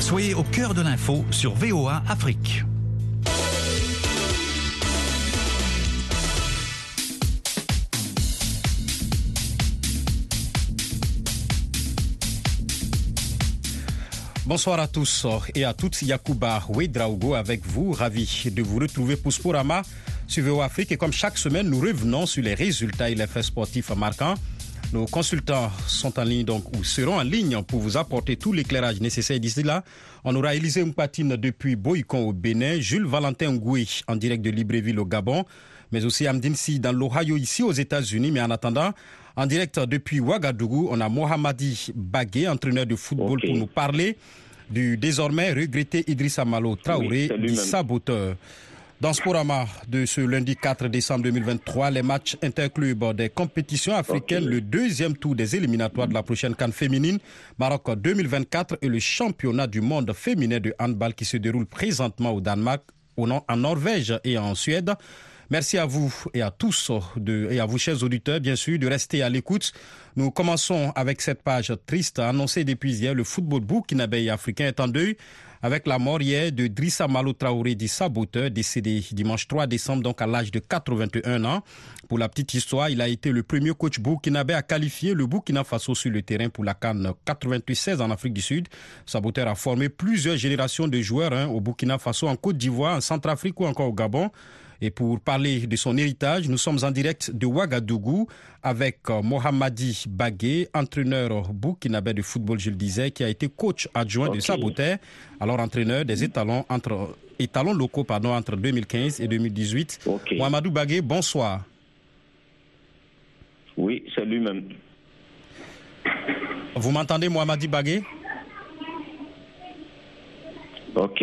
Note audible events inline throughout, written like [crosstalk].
Soyez au cœur de l'info sur VOA Afrique. Bonsoir à tous et à toutes. Yacouba Ouedraogo avec vous. Ravi de vous retrouver pour Sporama sur VOA Afrique. Et comme chaque semaine, nous revenons sur les résultats et les faits sportifs marquants. Nos consultants sont en ligne donc ou seront en ligne pour vous apporter tout l'éclairage nécessaire d'ici là. On aura Élisée Mpatine depuis Boycon au Bénin, Jules Valentin Ngoué en direct de Libreville au Gabon, mais aussi Amdine Si dans l'Ohio ici aux États-Unis. Mais en attendant, en direct depuis Ouagadougou, on a Mohamadi Bagué, entraîneur de football, pour nous parler du désormais regretté Idrissa Malo Traoré, dit saboteur. Dans Sporama de ce lundi 4 décembre 2023, les matchs interclubs des compétitions africaines, le deuxième tour des éliminatoires de la prochaine Cannes féminine, Maroc 2024 et le championnat du monde féminin de handball qui se déroule présentement au Danemark, en Norvège et en Suède. Merci à vous et à tous de, et à vous, chers auditeurs, bien sûr, de rester à l'écoute. Nous commençons avec cette page triste annoncée depuis hier. Le football burkinabé africain est en deuil avec la mort hier de Drissa Malo Traoré, saboteur, décédé dimanche 3 décembre, donc à l'âge de 81 ans. Pour la petite histoire, il a été le premier coach burkinabé à qualifier le Burkina Faso sur le terrain pour la Cannes 96 en Afrique du Sud. Saboteur a formé plusieurs générations de joueurs hein, au Burkina Faso, en Côte d'Ivoire, en Centrafrique ou encore au Gabon. Et pour parler de son héritage, nous sommes en direct de Ouagadougou avec euh, Mohamadi Bagué, entraîneur burkinabé de football, je le disais, qui a été coach adjoint de Saboteur, alors entraîneur des étalons, entre, étalons locaux pardon, entre 2015 et 2018. Okay. Mohamedou Bagué, bonsoir. Oui, c'est lui-même. Vous m'entendez, Mohamadi Bagué? Ok.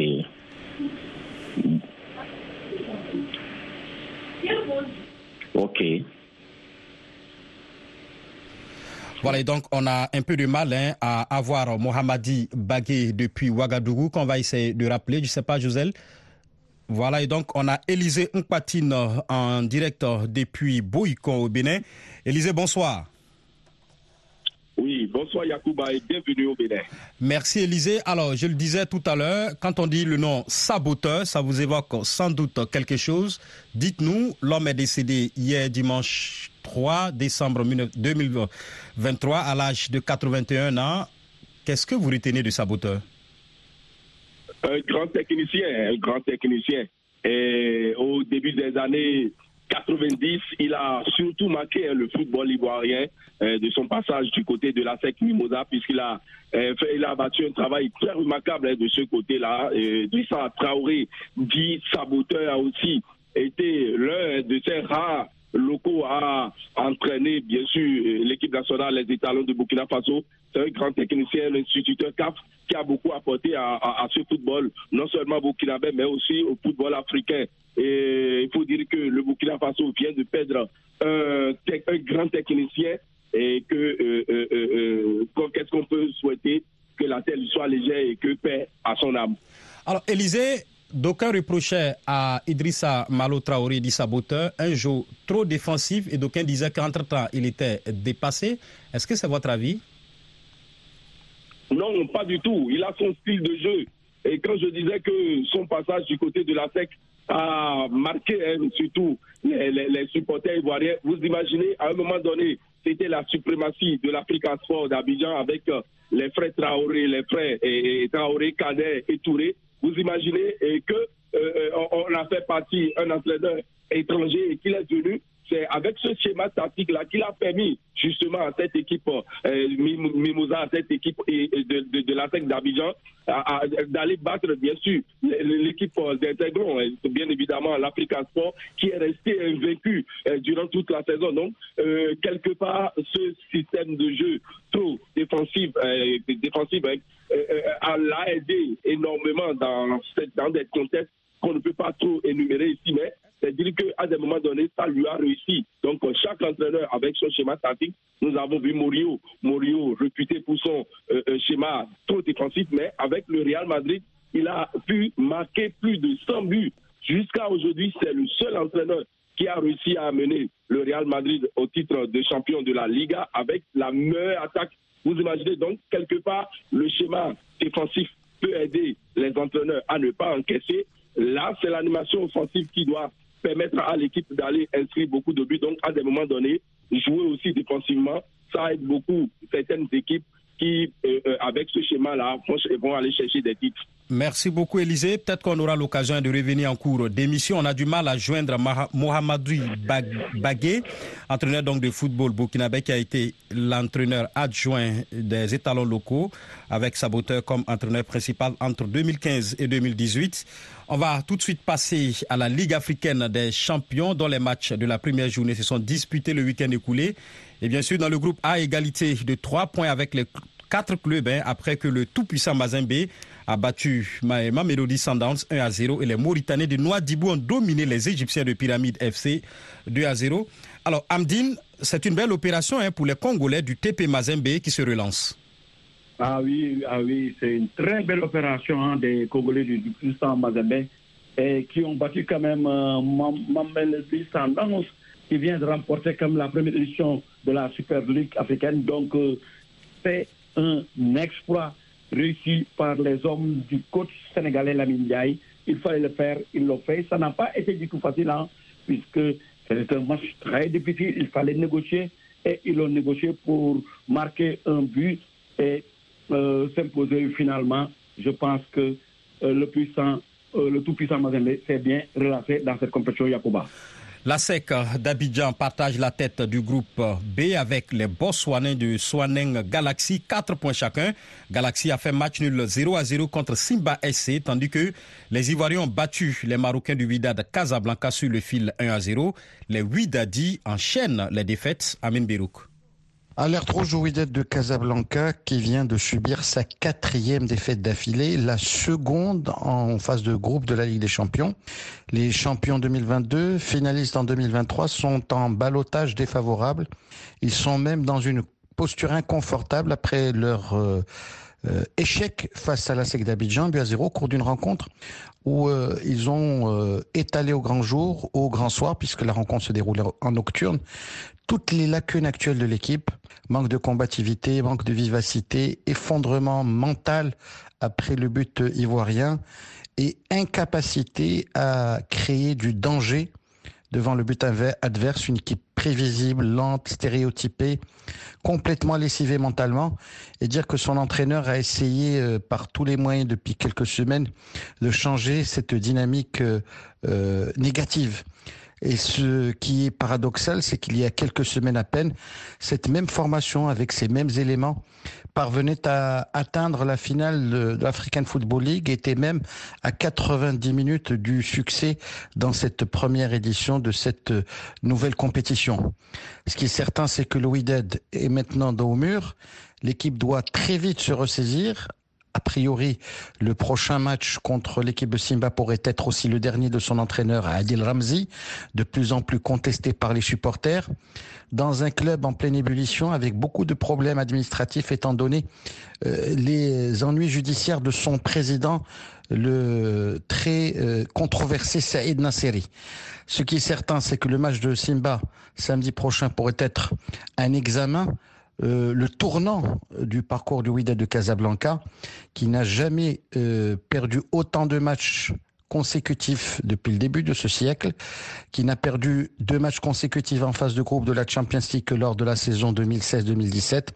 Ok. Voilà, et donc on a un peu de mal hein, à avoir Mohamadi Bagué depuis Ouagadougou, qu'on va essayer de rappeler. Je ne sais pas, Josel. Voilà, et donc on a Élisée Nkpatine en direct depuis Boïkon au Bénin. Élisée, bonsoir. Oui, bonsoir Yacouba et bienvenue au Bénin. Merci Élisée. Alors, je le disais tout à l'heure, quand on dit le nom saboteur, ça vous évoque sans doute quelque chose. Dites-nous, l'homme est décédé hier dimanche 3 décembre 2023 à l'âge de 81 ans. Qu'est-ce que vous retenez de saboteur? Un grand technicien, un grand technicien. Et au début des années 90, il a surtout marqué le football ivoirien euh, de son passage du côté de la SEC Mimosa, puisqu'il a, euh, fait, il a battu un travail très remarquable hein, de ce côté-là. Euh, Traoré, dit saboteur, a aussi été l'un de ces rares locaux à entraîner, bien sûr, l'équipe nationale, les étalons de Burkina Faso. C'est un grand technicien, l'instituteur CAF, qui a beaucoup apporté à, ce football, non seulement burkinabé, mais aussi au football africain. Et il faut dire que le Burkina Faso vient de perdre un, grand technicien et que euh, euh, euh, qu'est-ce qu'on peut souhaiter? Que la terre soit légère et que paix à son âme. Alors, Élisée, d'aucuns reprochaient à Idrissa Malo Traoré, dit saboteur, un jeu trop défensif et d'aucuns disaient qu'entre-temps, il était dépassé. Est-ce que c'est votre avis? Non, pas du tout. Il a son style de jeu. Et quand je disais que son passage du côté de la SEC a marqué hein, surtout les, supporters ivoiriens, vous imaginez, à un moment donné, c'était la suprématie de l'Africa Sport d'Abidjan avec euh, les frères Traoré, les frères et Traoré, Cadet et Touré. Vous imaginez et que euh, on a fait partie un entraîneur étranger et qu'il est venu c'est avec ce schéma tactique-là qu'il a permis justement à cette équipe euh, Mimosa, à cette équipe de, de, de la d'Abidjan, d'aller battre bien sûr l'équipe d'Intégron, bien évidemment l'Africa Sport, qui est resté invaincu euh, durant toute la saison. Donc, euh, quelque part, ce système de jeu trop défensif, euh, défensif l'a aidé énormément dans, dans des contextes qu'on ne peut pas trop énumérer ici, mais c'est-à-dire qu'à des moments donnés, ça lui a réussi. Donc, chaque entraîneur avec son schéma tactique, nous avons vu Morio, Morio réputé pour son euh, schéma trop défensif, mais avec le Real Madrid, il a pu marquer plus de 100 buts. Jusqu'à aujourd'hui, c'est le seul entraîneur qui a réussi à amener le Real Madrid au titre de champion de la Liga avec la meilleure attaque. Vous imaginez donc quelque part le schéma défensif peut aider les entraîneurs à ne pas encaisser. Là, c'est l'animation offensive qui doit permettre à l'équipe d'aller inscrire beaucoup de buts. Donc, à des moments donnés, jouer aussi défensivement, ça aide beaucoup certaines équipes euh, avec ce schéma-là, vont aller chercher des titres. Merci beaucoup, Élisée. Peut-être qu'on aura l'occasion de revenir en cours d'émission. On a du mal à joindre Mohamedou Bagué, entraîneur donc de football burkinabé, qui a été l'entraîneur adjoint des étalons locaux, avec Saboteur comme entraîneur principal entre 2015 et 2018. On va tout de suite passer à la Ligue africaine des champions, dont les matchs de la première journée se sont disputés le week-end écoulé. Et bien sûr, dans le groupe A, égalité de 3 points avec les quatre clubs, hein, après que le tout-puissant Mazembe a battu Mamelody Sundowns 1 à 0 et les Mauritaniens de Nouadhibou ont dominé les Égyptiens de Pyramide FC 2 à 0. Alors, Amdine, c'est une belle opération hein, pour les Congolais du TP Mazembe qui se relancent. Ah oui, ah oui, c'est une très belle opération hein, des Congolais du, puissant Mazembe qui ont battu quand même euh, Mamelody Sundowns qui vient de remporter comme la première édition de la Super League africaine. Donc, euh, c'est un exploit réussi par les hommes du coach sénégalais Lamine. Il fallait le faire, ils l'ont fait. Ça n'a pas été du tout facile, hein, puisque c'était un match très difficile. Il fallait négocier et ils l'ont négocié pour marquer un but et euh, s'imposer finalement. Je pense que euh, le puissant, le tout-puissant Mazembe s'est bien relancé dans cette compétition Yakuba. La SEC d'Abidjan partage la tête du groupe B avec les Botswanais de Swaneng Galaxy, 4 points chacun. Galaxy a fait match nul 0 à 0 contre Simba SC, tandis que les Ivoiriens ont battu les Marocains du Wydad Casablanca sur le fil 1 à 0. Les Wydadi enchaînent les défaites. Amin Berouk. Alerte rouge au de Casablanca qui vient de subir sa quatrième défaite d'affilée, la seconde en phase de groupe de la Ligue des Champions. Les champions 2022, finalistes en 2023, sont en balotage défavorable. Ils sont même dans une posture inconfortable après leur euh, euh, échec face à la SEC d'Abidjan, but à zéro, au cours d'une rencontre où euh, ils ont étalé au grand jour, au grand soir, puisque la rencontre se déroulait en nocturne, toutes les lacunes actuelles de l'équipe, manque de combativité, manque de vivacité, effondrement mental après le but ivoirien et incapacité à créer du danger devant le but adverse, une équipe prévisible, lente, stéréotypée, complètement lessivée mentalement, et dire que son entraîneur a essayé euh, par tous les moyens depuis quelques semaines de changer cette dynamique euh, euh, négative. Et ce qui est paradoxal, c'est qu'il y a quelques semaines à peine, cette même formation avec ces mêmes éléments parvenait à atteindre la finale de l'African Football League, était même à 90 minutes du succès dans cette première édition de cette nouvelle compétition. Ce qui est certain, c'est que le Wydad est maintenant dans au mur. L'équipe doit très vite se ressaisir, a priori, le prochain match contre l'équipe de Simba pourrait être aussi le dernier de son entraîneur Adil Ramzi, de plus en plus contesté par les supporters. Dans un club en pleine ébullition, avec beaucoup de problèmes administratifs, étant donné euh, les ennuis judiciaires de son président, le très euh, controversé Saïd Nasseri. Ce qui est certain, c'est que le match de Simba samedi prochain pourrait être un examen euh, le tournant du parcours du Wydad de Casablanca, qui n'a jamais euh, perdu autant de matchs consécutifs depuis le début de ce siècle, qui n'a perdu deux matchs consécutifs en phase de groupe de la Champions League que lors de la saison 2016-2017.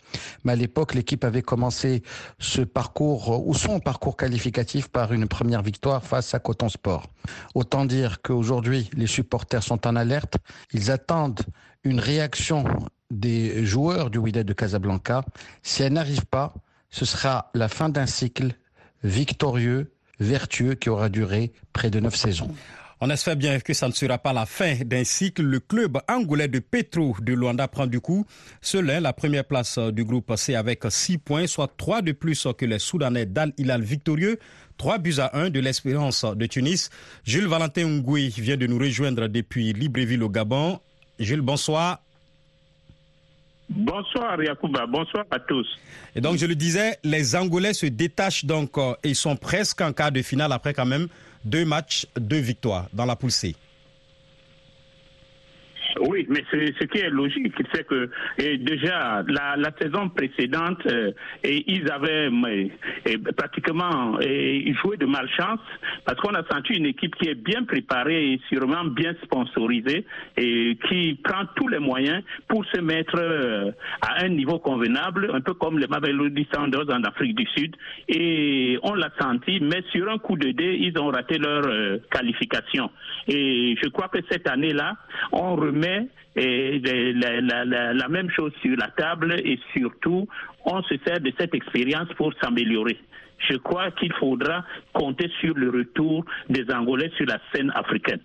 Mais à l'époque, l'équipe avait commencé ce parcours ou son parcours qualificatif par une première victoire face à Coton Sport. Autant dire qu'aujourd'hui, les supporters sont en alerte. Ils attendent une réaction des joueurs du Wydad de Casablanca. Si elle n'arrive pas, ce sera la fin d'un cycle victorieux, vertueux, qui aura duré près de neuf saisons. On espère bien que ça ne sera pas la fin d'un cycle. Le club angolais de Petro de Luanda prend du coup seul la première place du groupe C avec six points, soit trois de plus que les Soudanais d'Al Hilal victorieux. Trois buts à un de l'Espérance de Tunis. Jules Valentin Ngoui vient de nous rejoindre depuis Libreville au Gabon. Jules, bonsoir. Bonsoir Yacouba, bonsoir à tous. Et donc je le disais, les Angolais se détachent donc euh, et sont presque en quart de finale après quand même deux matchs, deux victoires dans la poule C. Oui, mais ce qui est logique, c'est que déjà la, saison précédente, euh, ils avaient pratiquement joué de malchance parce qu'on a senti une équipe qui est bien préparée et sûrement bien sponsorisée et qui prend tous les moyens pour se mettre euh, à un niveau convenable, un peu comme les Mamelody Sanders en Afrique du Sud. Et on l'a senti, mais sur un coup de dé, ils ont raté leur euh, qualification. Et je crois que cette année-là, on remet et la, même chose sur la table et surtout, on se sert de cette expérience pour s'améliorer. Je crois qu'il faudra compter sur le retour des Angolais sur la scène africaine.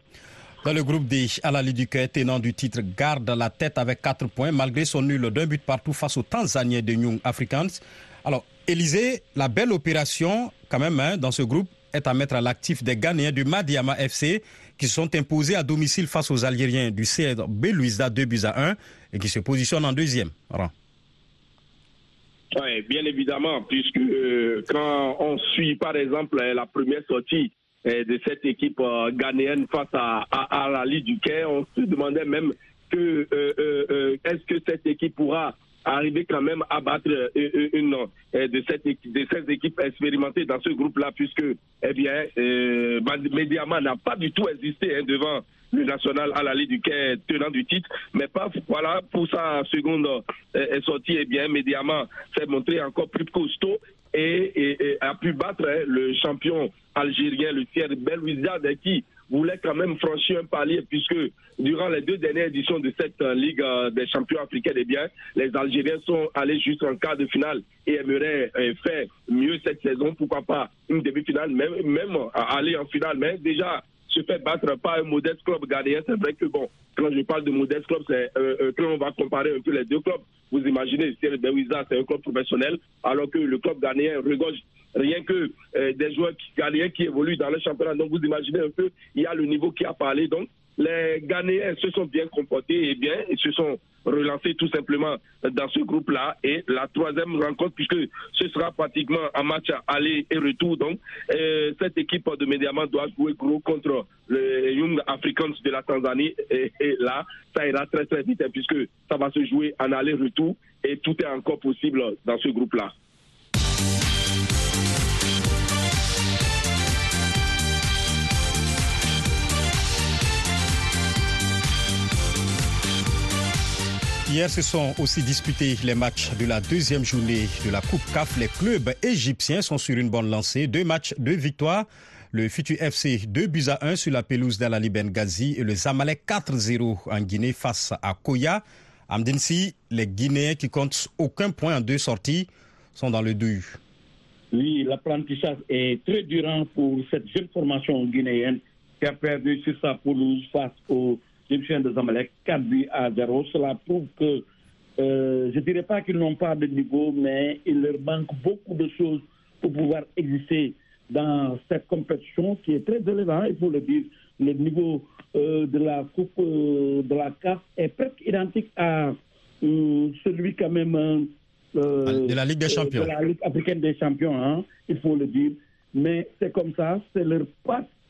Dans le groupe D, Alali Duque, tenant du titre, garde la tête avec 4 points malgré son nul d'un but partout face aux Tanzaniens de Young Africans. Alors, Élysée, la belle opération quand même hein, dans ce groupe est à mettre à l'actif des Ghanéens du Madiama FC qui sont imposés à domicile face aux Algériens du CED Belouiza 2 buts à 1 et qui se positionnent en deuxième rang. Oui, bien évidemment, puisque euh, quand on suit par exemple la première sortie euh, de cette équipe euh, ghanéenne face à, à, la Ligue du Caire, on se demandait même que est-ce que cette équipe pourra arriver quand même à battre euh, euh, une, euh, de, ces équipes expérimentées dans ce groupe-là, puisque, eh bien, euh, n'a pas du tout existé hein, devant le national à la Ligue du Quai tenant du titre, mais pas, voilà, pour sa seconde sortie, eh bien, Mediama s'est montré encore plus costaud et, a pu battre hein, le champion algérien, le Thierry Belouizdad, qui voulait quand même franchir un palier puisque durant les deux dernières éditions de cette euh, Ligue euh, des champions africains, eh bien, les Algériens sont allés jusqu'en quart de finale et aimeraient euh, faire mieux cette saison. Pourquoi pas une demi-finale, même, même aller en finale. Mais déjà, se fait battre par un modeste club ghanéen. C'est vrai que, bon, quand je parle de modeste club, c'est quand on va comparer un peu les deux clubs. Vous imaginez, c'est un club professionnel, alors que le club ghanéen regorge rien que euh, des joueurs ghanéens qui évoluent dans le championnat. Donc, vous imaginez un peu, il y a le niveau qui a parlé. Donc, les Ghanéens se sont bien comportés et bien, ils se sont relancés tout simplement dans ce groupe-là. Et la troisième rencontre, puisque ce sera pratiquement un match aller et retour, donc euh, cette équipe de Mediaman doit jouer gros contre les Young Africans de la Tanzanie. Et, et, là, ça ira très très vite, hein, puisque ça va se jouer en aller-retour et tout est encore possible dans ce groupe-là. Hier se sont aussi disputés les matchs de la deuxième journée de la Coupe CAF. Les clubs égyptiens sont sur une bonne lancée. Deux matchs, deux victoires. Le Futur FC 2 buts à 1 sur la pelouse d'Alali Benghazi et le Zamalek 4-0 en Guinée face à Koya. Amdinsi, les Guinéens qui comptent aucun point en deux sorties sont dans le deux. Oui, l'apprentissage est très durant pour cette jeune formation guinéenne qui a perdu sur sa pelouse face aux Égyptiens de Zamalek 4 buts à 0. Cela prouve que, euh, je ne dirais pas qu'ils n'ont pas de niveau, mais il leur manque beaucoup de choses pour pouvoir exister dans cette compétition qui est très élevée, il faut le dire. Le niveau euh, de la Coupe euh, de la CAF est presque identique à celui quand même de la Ligue des Champions. de la Ligue africaine des champions, hein, il faut le dire. Mais c'est comme ça, c'est leur,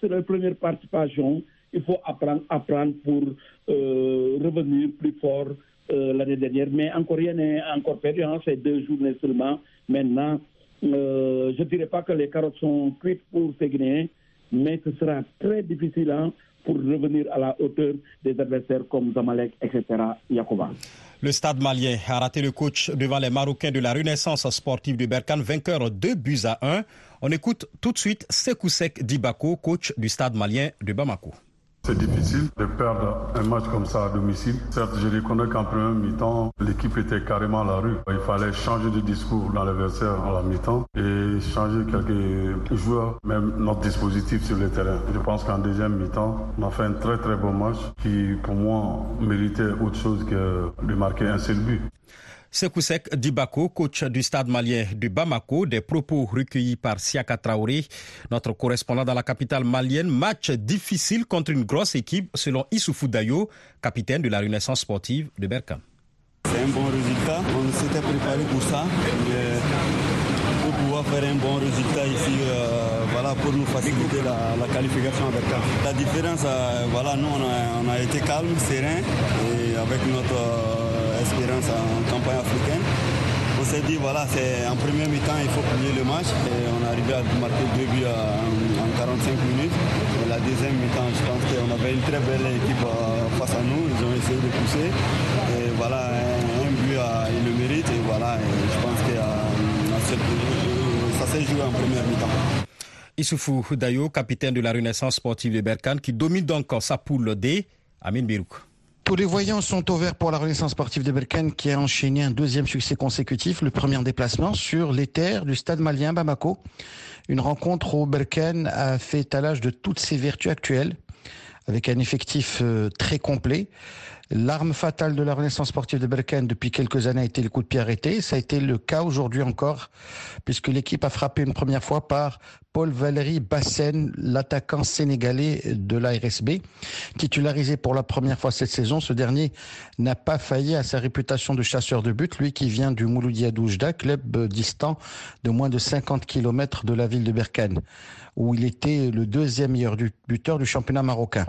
leur première participation il faut apprendre, pour euh, revenir plus fort euh, l'année dernière. Mais encore rien n'est encore perdu, hein, c'est deux journées seulement. Maintenant, euh, je ne dirais pas que les carottes sont cuites pour ces Guinéens, mais ce sera très difficile hein, pour revenir à la hauteur des adversaires comme Zamalek, etc. Le stade malien a raté le coach devant les Marocains de la Renaissance sportive de Berkane, vainqueur 2 buts à 1. On écoute tout de suite Sekoussek Dibako, coach du stade malien de Bamako. C'est difficile de perdre un match comme ça à domicile. Certes, je reconnais qu'en premier mi-temps, l'équipe était carrément à la rue. Il fallait changer de discours dans l'adversaire à la mi-temps et changer quelques joueurs, même notre dispositif sur le terrain. Je pense qu'en deuxième mi-temps, on a fait un très très bon match qui, pour moi, méritait autre chose que de marquer un seul but. Sekoussek Dibako, coach du stade malien de Bamako, des propos recueillis par Siaka Traoré, notre correspondant dans la capitale malienne. Match difficile contre une grosse équipe, selon Issoufou Dayo, capitaine de la Renaissance sportive de Berkane. C'est un bon résultat. On s'était préparé pour ça. pour pouvoir faire un bon résultat ici, euh, voilà, pour nous faciliter la, qualification avec. La différence, voilà, nous on a, été calme, serein et avec notre espérance en campagne africaine. On s'est dit, voilà, c'est en premier mi-temps, il faut plier le match. Et on est arrivé à marquer deux buts en, 45 minutes. La deuxième mi-temps, je pense qu'on avait une très belle équipe euh, face à nous. Ils ont essayé de pousser. Et voilà, un, but, il le mérite. Et voilà, je pense que euh, ça s'est joué en première mi-temps. Issoufou Dayo, capitaine de la Renaissance sportive de Berkane, qui domine donc sa poule D. Amin Birouk. Tous les voyants sont ouverts pour la Renaissance sportive de Berkane qui a enchaîné un deuxième succès consécutif, le premier déplacement sur les terres du stade malien Bamako. Une rencontre où Berkane a fait étalage de toutes ses vertus actuelles avec un effectif euh, très complet. L'arme fatale de la Renaissance sportive de Berkane depuis quelques années a été le coup de pied arrêté. Ça a été le cas aujourd'hui encore, puisque l'équipe a frappé une première fois par Paul Valéry Bassen, l'attaquant sénégalais de l'ARSB. Titularisé pour la première fois cette saison, ce dernier n'a pas failli à sa réputation de chasseur de but, lui qui vient du Mouloudia Doujda, club distant de moins de 50 km de la ville de Berkane où il était le deuxième meilleur buteur du championnat marocain.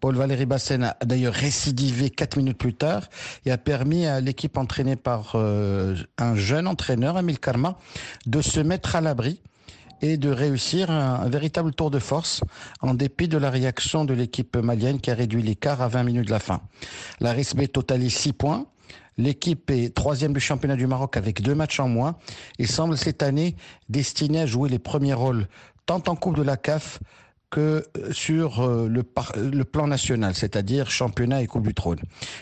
Paul Valéry Bassen a d'ailleurs récidivé quatre minutes plus tard et a permis à l'équipe entraînée par euh, un jeune entraîneur, Emile Karma, de se mettre à l'abri et de réussir un, véritable tour de force en dépit de la réaction de l'équipe malienne qui a réduit l'écart à 20 minutes de la fin. La RSB totalise 6 points. L'équipe est troisième du championnat du Maroc avec deux matchs en moins et semble cette année destinée à jouer les premiers rôles tant en Coupe de la CAF que sur euh, le, le plan national, c'est-à-dire championnat et Coupe du Trône.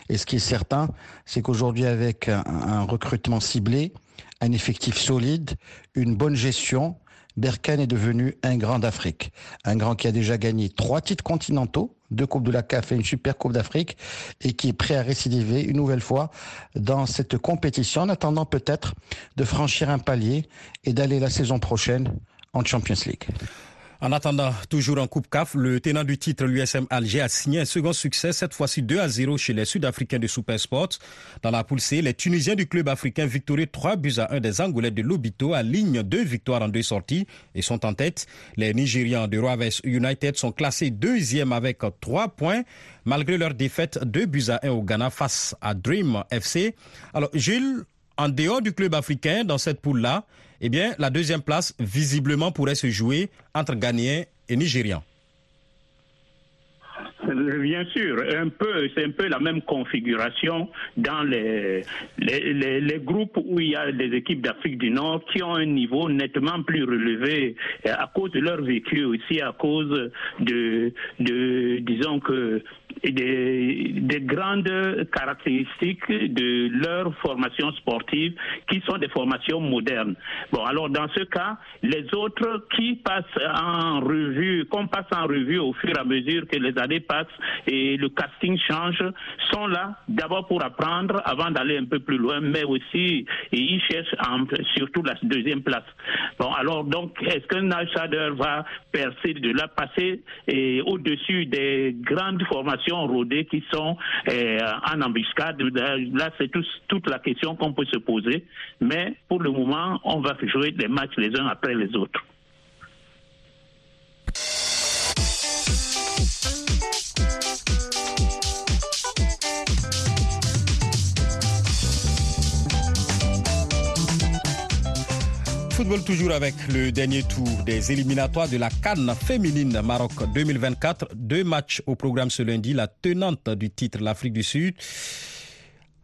Et ce qui est certain, c'est qu'aujourd'hui, avec un, recrutement ciblé, un effectif solide, une bonne gestion, Berkane est devenu un grand d'Afrique. Un grand qui a déjà gagné trois titres continentaux, deux Coupes de la CAF et une Super Coupe d'Afrique, et qui est prêt à récidiver une nouvelle fois dans cette compétition, en attendant peut-être de franchir un palier et d'aller la saison prochaine en Champions League. En attendant, toujours en Coupe CAF, le tenant du titre, l'USM Alger, a signé un second succès, cette fois-ci 2 à 0 chez les Sud-Africains de Supersport. Dans la poule C, les Tunisiens du club africain victorieux 3 buts à 1 des Angolais de Lobito à ligne deux victoires en deux sorties et sont en tête. Les Nigérians de Rovers United sont classés deuxième avec 3 points malgré leur défaite 2 buts à 1 au Ghana face à Dream FC. Alors, Gilles, en dehors du club africain, dans cette poule-là, eh bien, la deuxième place, visiblement, pourrait se jouer entre Ghanéens et Nigérians. Bien sûr, un peu, c'est un peu la même configuration dans les, les, les, groupes où il y a des équipes d'Afrique du Nord qui ont un niveau nettement plus relevé à cause de leur vécu aussi, à cause de, de disons que des, des, grandes caractéristiques de leur formation sportive qui sont des formations modernes. Bon, alors dans ce cas, les autres qui passent en revue, qu'on passe en revue au fur et à mesure que les années passent et le casting change, sont là d'abord pour apprendre avant d'aller un peu plus loin, mais aussi ils cherchent surtout la deuxième place. Bon, alors donc, est-ce que Nachader va percer de là, passer au-dessus des grandes formations qui sont euh, en embuscade. Là, c'est toute la question qu'on peut se poser. Mais pour le moment, on va jouer des matchs les uns après les autres. Toujours avec le dernier tour des éliminatoires de la Cannes féminine Maroc 2024. Deux matchs au programme ce lundi. La tenante du titre, l'Afrique du Sud,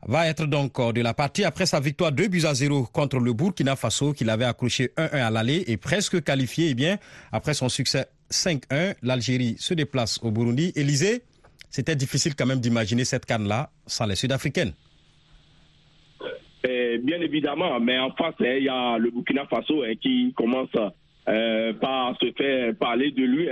va être donc de la partie après sa victoire 2 buts à 0 contre le Burkina Faso qu'il avait accroché 1-1 à l'aller et presque qualifié. Eh bien, après son succès 5-1, l'Algérie se déplace au Burundi. Élysée, c'était difficile quand même d'imaginer cette canne-là sans les Sud-Africaines bien évidemment, mais en face, hein, il y a le Burkina Faso hein, qui commence euh, par se faire parler de lui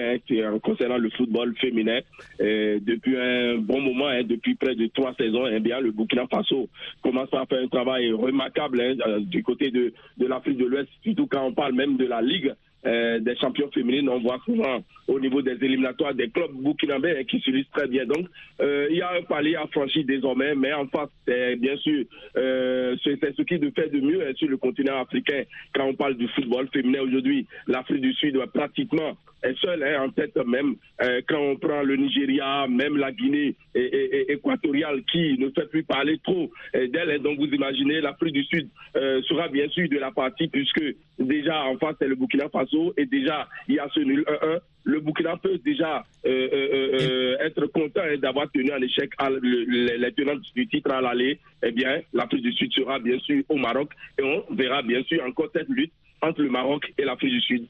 concernant le football féminin depuis un bon moment, depuis près de trois saisons. Eh bien, le Burkina Faso commence à faire un travail remarquable du côté de, de l'Afrique de l'Ouest, surtout quand on parle même de la Ligue euh, des champions féminines. On voit souvent au niveau des éliminatoires des clubs burkinabés hein, qui s'utilisent très bien. Donc, euh, il y a un palier à franchir désormais, mais en face, c'est bien sûr, euh, c'est ce qui nous fait de mieux hein, sur le continent africain quand on parle du football féminin aujourd'hui. L'Afrique du Sud doit pratiquement est seule hein, en tête même euh, quand on prend le Nigeria, même la Guinée équatoriale qui ne fait plus parler trop euh, d'elle. Hein. donc vous imaginez, l'Afrique du Sud euh, sera bien sûr de la partie puisque déjà en face c'est le Burkina Faso et déjà il y a ce nul 1-1. Le Burkina peut déjà être content hein, d'avoir tenu en échec les tenants du titre à l'aller. Eh bien, l'Afrique du Sud sera bien sûr au Maroc et on verra bien sûr encore cette lutte entre le Maroc et l'Afrique du Sud.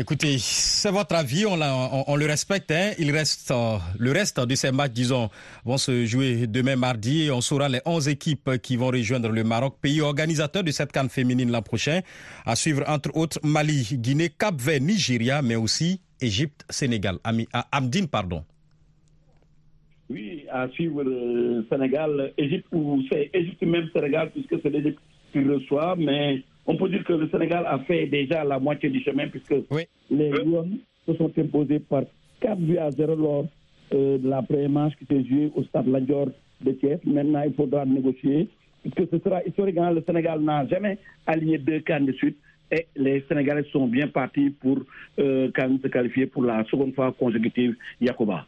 Écoutez, c'est votre avis, on, le respecte. Hein. Il reste euh, le reste de ces matchs, disons, vont se jouer demain mardi on saura les 11 équipes qui vont rejoindre le Maroc, pays organisateur de cette canne féminine l'an prochain. À suivre entre autres Mali, Guinée, Cap-Vert, Nigeria, mais aussi Égypte, Sénégal. Ami, Amdine, pardon. Oui, à suivre le Sénégal, Égypte ou c'est Égypte même Sénégal puisque c'est l'Égypte qui reçoit, mais on peut dire que le Sénégal a fait déjà la moitié du chemin puisque les Lions se sont imposés par 4 buts à 0 lors euh, de la première manche qui s'est jouée au stade Landior de Kiev. Maintenant, il faudra négocier puisque ce sera historique. Hein. Le Sénégal n'a jamais aligné deux cannes de suite et les Sénégalais sont bien partis pour euh, se qualifier pour la seconde fois consécutive Yakoba.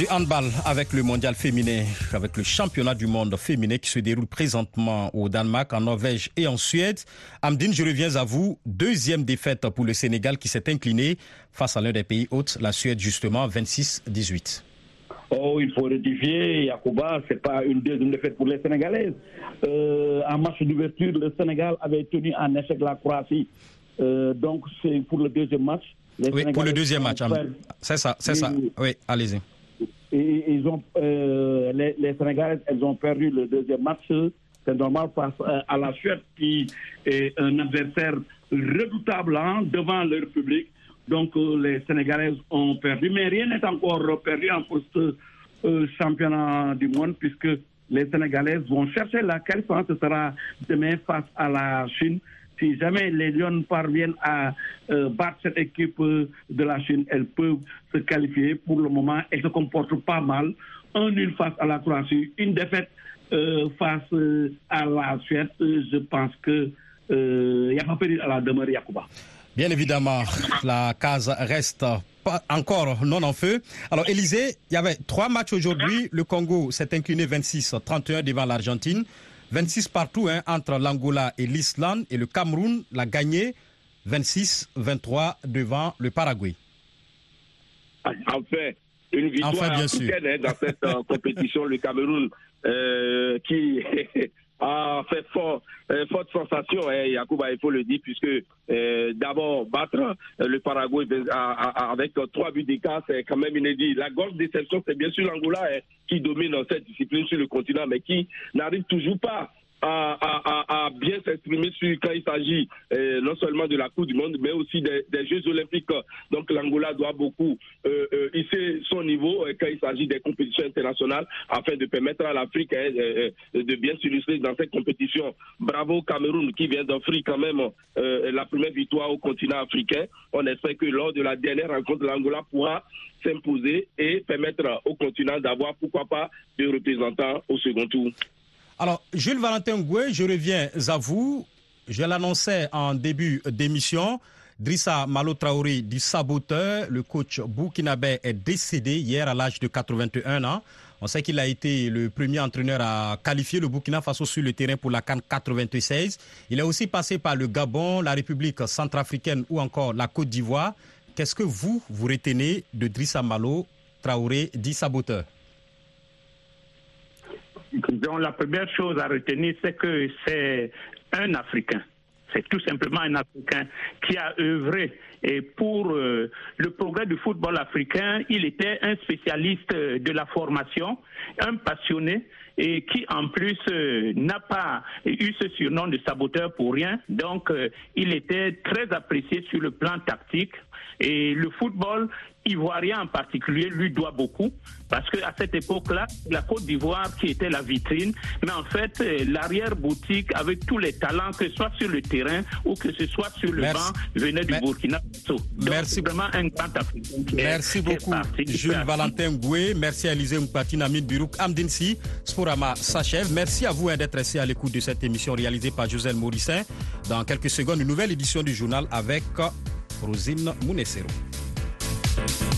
Du handball avec le mondial féminin, avec le championnat du monde féminin qui se déroule présentement au Danemark, en Norvège et en Suède. Amdine, je reviens à vous. Deuxième défaite pour le Sénégal qui s'est incliné face à l'un des pays hôtes, la Suède justement, 26-18. Oh, il faut rectifier, Yacouba, c'est pas une deuxième défaite pour les Sénégalaises. Euh, en match d'ouverture, le Sénégal avait tenu en échec la Croatie. Euh, donc, c'est pour le deuxième match. oui, pour le deuxième match. C'est ça, c'est ça. Oui, allez-y. Ils ont, euh, les, les, Sénégalaises, elles ont perdu le deuxième match. C'est normal face euh, à la Suède qui est un adversaire redoutable hein, devant leur public. Donc euh, les Sénégalaises ont perdu, mais rien n'est encore perdu en poste championnat du monde puisque les Sénégalaises vont chercher la qualification. Ce sera demain face à la Chine si jamais les Lions parviennent à euh, battre cette équipe euh, de la Chine, elles peuvent se qualifier. Pour le moment, elles se comportent pas mal. Un nul face à la Croatie, une défaite euh, face à la Suède. Je pense que il n'y a pas péril à la demeure Yacouba. Bien évidemment, la case reste pas encore non en feu. Alors, Élysée, il y avait trois matchs aujourd'hui. Le Congo s'est incliné 26-31 devant l'Argentine. 26 partout hein, entre l'Angola et l'Islande et le Cameroun l'a gagné 26-23 devant le Paraguay. Enfin, une victoire enfin, bien sûr. Hein, dans cette euh, compétition. Le Cameroun euh, qui [laughs] a fait fort, euh, forte sensation, hein, Yacouba, il faut le dire, puisque euh, d'abord battre euh, le Paraguay avec trois buts d'écart, c'est quand même inédit. La grosse déception, c'est bien sûr l'Angola hein, qui domine cette discipline sur le continent, mais qui n'arrive toujours pas à, bien s'exprimer sur quand il s'agit euh, non seulement de la Coupe du Monde, mais aussi des, Jeux Olympiques. Donc l'Angola doit beaucoup euh, euh, hisser son niveau quand il s'agit des compétitions internationales afin de permettre à l'Afrique hein, de bien s'illustrer dans cette compétition. Bravo Cameroun qui vient d'offrir quand même la première victoire au continent africain. On espère que lors de la dernière rencontre, l'Angola pourra s'imposer et permettre au continent d'avoir pourquoi pas des représentants au second tour. Alors, Jules Valentin Goué, je reviens à vous. Je l'annonçais en début d'émission. Drissa Malo Traoré, du saboteur, le coach burkinabé, est décédé hier à l'âge de 81 ans. On sait qu'il a été le premier entraîneur à qualifier le Burkina Faso sur le terrain pour la Cannes 96. Il est aussi passé par le Gabon, la République centrafricaine ou encore la Côte d'Ivoire. Qu'est-ce que vous, vous retenez de Drissa Malo Traoré, dit saboteur? Donc la première chose à retenir, c'est que c'est un Africain. C'est tout simplement un Africain qui a œuvré et pour euh, le progrès du football africain. Il était un spécialiste de la formation, un passionné et qui en plus euh, n'a pas eu ce surnom de saboteur pour rien. Donc euh, il était très apprécié sur le plan tactique et le football Ivoirien en particulier lui doit beaucoup parce qu'à cette époque-là, la Côte d'Ivoire qui était la vitrine, mais en fait, euh, l'arrière-boutique avec tous les talents, que ce soit sur le terrain ou que ce soit sur le banc, venait du Burkina Faso. Merci. vraiment un grand Africain. Merci beaucoup, Jules Valentin Goué. Merci à Élisée Mpati, Namine Birouk, Amdinsi. Sporama s'achève. Merci à vous hein, d'être resté à l'écoute de cette émission réalisée par Joselle Morissin. Dans quelques secondes, une nouvelle édition du journal avec Rosine Mounessero. Thank you.